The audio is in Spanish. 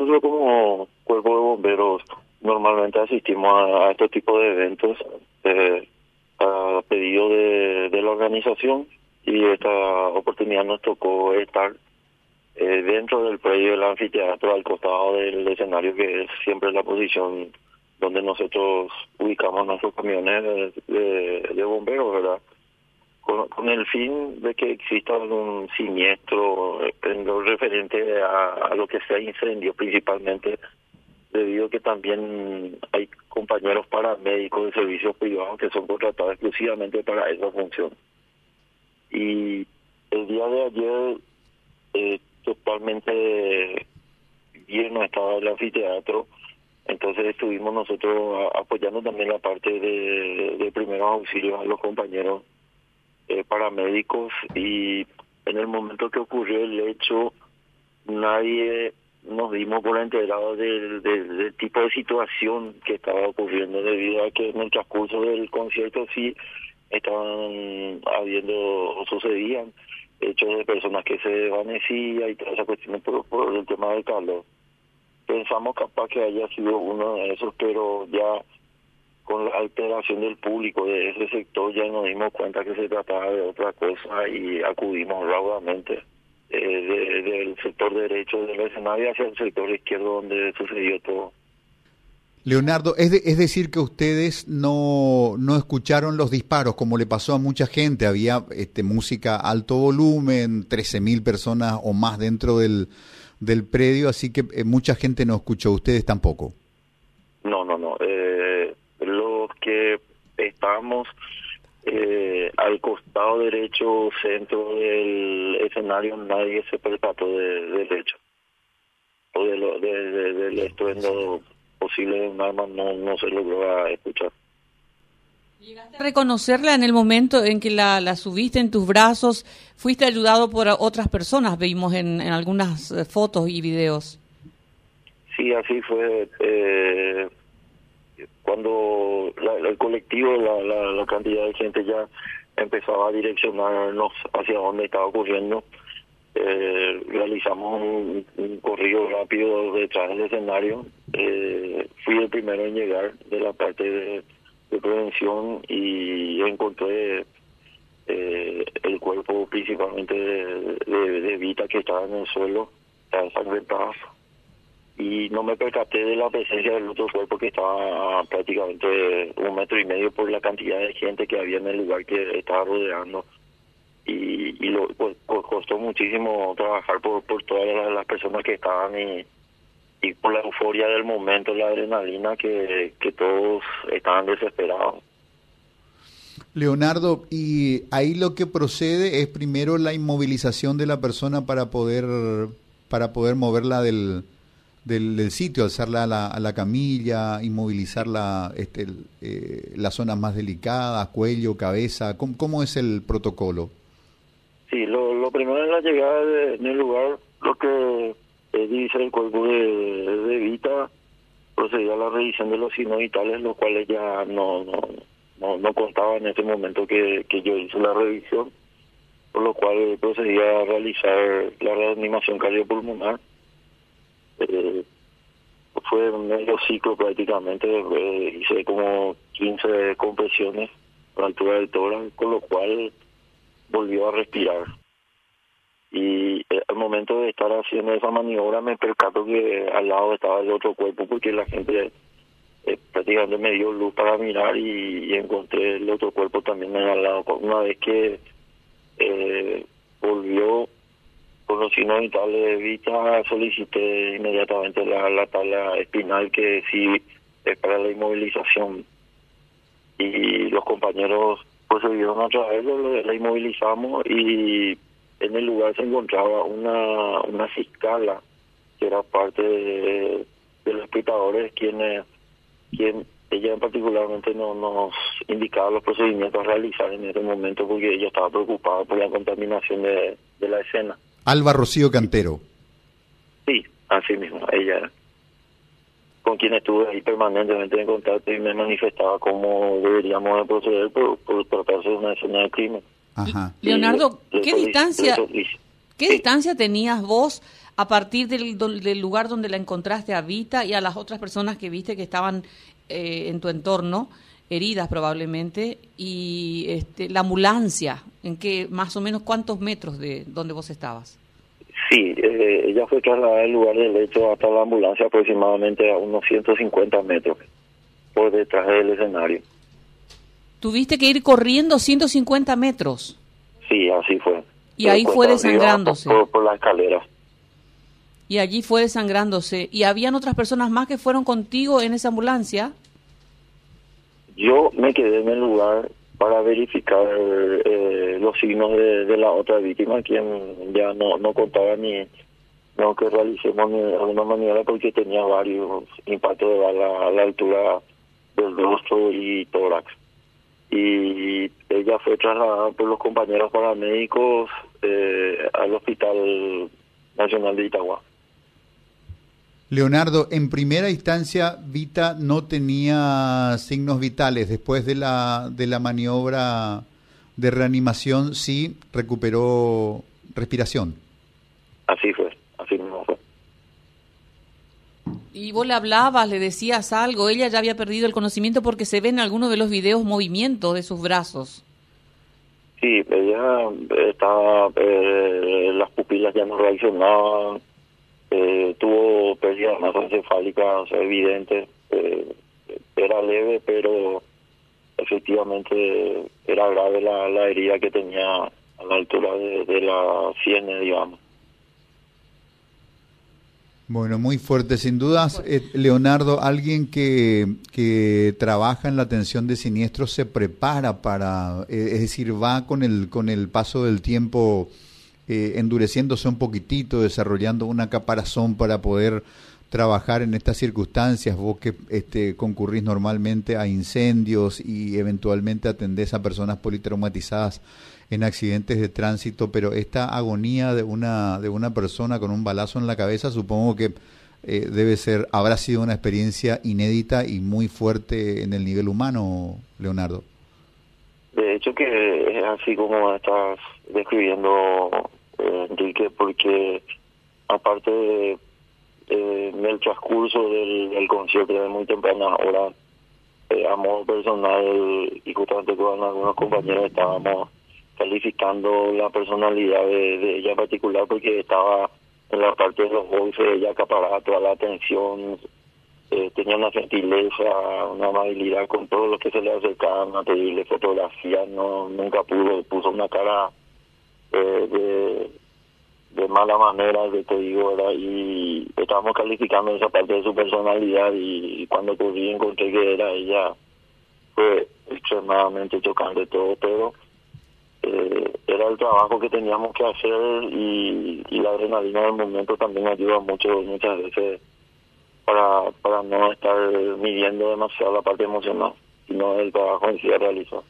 nosotros como cuerpo de bomberos normalmente asistimos a, este tipo de eventos eh, a pedido de, la organización y esta oportunidad nos tocó estar eh, dentro del predio del anfiteatro al costado del escenario que es siempre la posición donde nosotros ubicamos nuestros camiones de, bomberos, ¿verdad? Con, el fin de que exista un siniestro en lo referente a, lo que sea incendio principalmente debido a que también hay compañeros paramédicos de servicios privados que son contratados exclusivamente para esa función. Y el día de ayer, eh, totalmente lleno estaba el anfiteatro, entonces estuvimos nosotros apoyando también la parte de, de primeros auxilios a los compañeros eh, paramédicos y en el momento que ocurrió el hecho, nadie nos dimos por enterados del, del, tipo de situación que estaba ocurriendo debido a que en el transcurso del concierto sí estaban habiendo sucedían hechos de personas que se desvanecían y todas esas cuestiones por, por el tema del calor. Pensamos capaz que haya sido uno de esos, pero ya con la alteración del público de ese sector ya nos dimos cuenta que se trataba de otra cosa y acudimos raudamente eh, del sector derecho del escenario hacia el sector izquierdo donde sucedió todo. Leonardo, es, es decir que ustedes no, no escucharon los disparos como le pasó a mucha gente. Había este, música alto volumen, 13.000 personas o más dentro del, del predio, así que eh, mucha gente no escuchó. ¿Ustedes tampoco? No, no, no. Eh, eh, al costado derecho, centro del escenario, nadie se percató de, del hecho. O de lo, de, del estruendo posible de un arma no, no se logró escuchar. ¿Llegaste a reconocerla en el momento en que la, la subiste en tus brazos? ¿Fuiste ayudado por otras personas? Vimos en, en algunas eh, fotos y videos. Sí, así fue. Eh, cuando el colectivo, la, la, cantidad de gente ya empezaba a direccionarnos hacia donde estaba ocurriendo, eh, realizamos un, corrido rápido detrás del escenario. Eh, fui el primero en llegar de la parte de, prevención y encontré eh, el cuerpo principalmente de, de, Vita que estaba en el suelo, estaba ensangrentado y no me percaté de la presencia del otro cuerpo que estaba prácticamente un metro y medio por la cantidad de gente que había en el lugar que estaba rodeando y, lo pues, costó muchísimo trabajar por, por todas las, personas que estaban y, y por la euforia del momento, la adrenalina que, que todos estaban desesperados. Leonardo, y ahí lo que procede es primero la inmovilización de la persona para poder para poder moverla del, del, sitio, alzarla a la, a la camilla, inmovilizar la, este, eh, las zonas más delicadas, cuello, cabeza. ¿Cómo, ¿Cómo, es el protocolo? Sí, lo, lo primero en la llegada de, en el lugar, lo que eh, dice el cuerpo de, de Vita, a la revisión de los signos vitales, los cuales ya no, no, no, no contaba en ese momento que, que yo hice la revisión, por lo cual procedía a realizar la reanimación cardiopulmonar eh, fue medio ciclo prácticamente, eh, hice como 15 compresiones a la altura del tórax, con lo cual volvió a respirar. Y eh, al momento de estar haciendo esa maniobra me percato que al lado estaba el otro cuerpo porque la gente eh, prácticamente me dio luz para mirar y, encontré el otro cuerpo también al lado. Una vez que eh, volvió vitales de Vita solicité inmediatamente la, la tabla espinal que sí es para la inmovilización y los compañeros procedieron a traerlo, la inmovilizamos y en el lugar se encontraba una, una fiscala que era parte de, los espectadores quienes quien ella particularmente no nos indicaba los procedimientos a realizar en ese momento porque ella estaba preocupada por la contaminación de la escena. Alba Rocío Cantero. Sí, así mismo, ella con quien estuve ahí permanentemente en contacto y me manifestaba cómo deberíamos proceder por, por tratarse de una escena de crimen. Leonardo, ¿qué distancia ¿Qué distancia tenías vos a partir del, del, lugar donde la encontraste a Vita y a las otras personas que viste que estaban eh, en tu entorno, heridas probablemente, y este, la ambulancia, en qué, más o menos cuántos metros de donde vos estabas? Sí, eh, ella fue trasladada del lugar del hecho hasta la ambulancia aproximadamente a unos 150 metros por detrás del escenario. ¿Tuviste que ir corriendo 150 metros? Sí, así fue. Y ahí fue desangrándose. Por, por la escalera y allí fue desangrándose. ¿Y habían otras personas más que fueron contigo en esa ambulancia? Yo me quedé en el lugar para verificar eh, los signos de, la otra víctima, quien ya no, no contaba ni no que realicemos de alguna manera porque tenía varios impactos de bala a la altura del rostro y tórax. Y ella fue trasladada por los compañeros paramédicos eh, al Hospital Nacional de Itagua. Leonardo, en primera instancia, Vita no tenía signos vitales. Después de la, de la maniobra de reanimación, sí recuperó respiración. Así fue, así mismo fue. Y vos le hablabas, le decías algo, ella ya había perdido el conocimiento porque se ve en algunos de los videos movimientos de sus brazos. Sí, ella estaba, eh, las pupilas ya no reaccionaban, eh, tuvo pérdida de masa encefálica, o sea, evidente, eh, era leve, pero efectivamente era grave la, la herida que tenía a la altura de, la sien, digamos. Bueno, muy fuerte, sin dudas. Eh, Leonardo, alguien que, que trabaja en la atención de siniestros se prepara para, es decir, va con el, con el paso del tiempo eh, endureciéndose un poquitito, desarrollando una caparazón para poder trabajar en estas circunstancias, vos que este, concurrís normalmente a incendios y eventualmente atendés a personas politraumatizadas en accidentes de tránsito, pero esta agonía de una, de una persona con un balazo en la cabeza supongo que eh, debe ser, habrá sido una experiencia inédita y muy fuerte en el nivel humano, Leonardo. De hecho que es así como estás describiendo eh, Enrique, porque aparte de, en el transcurso del, concierto de muy temprana hora, eh, a modo personal y justamente con algunos compañeros estábamos calificando la personalidad de, ella en particular porque estaba en la parte de los golpes, ella acaparaba toda la atención, eh, tenía una gentileza, una amabilidad con todos los que se le acercaban a pedirle fotografía, no nunca pudo, puso una cara de, de mala manera, de te digo, ¿verdad? y estábamos calificando esa parte de su personalidad y, cuando ocurrí encontré que era ella, fue extremadamente chocante todo, pero eh, era el trabajo que teníamos que hacer y, y la adrenalina del momento también ayuda mucho muchas veces para, para no estar midiendo demasiado la parte emocional, sino el trabajo en sí realizado.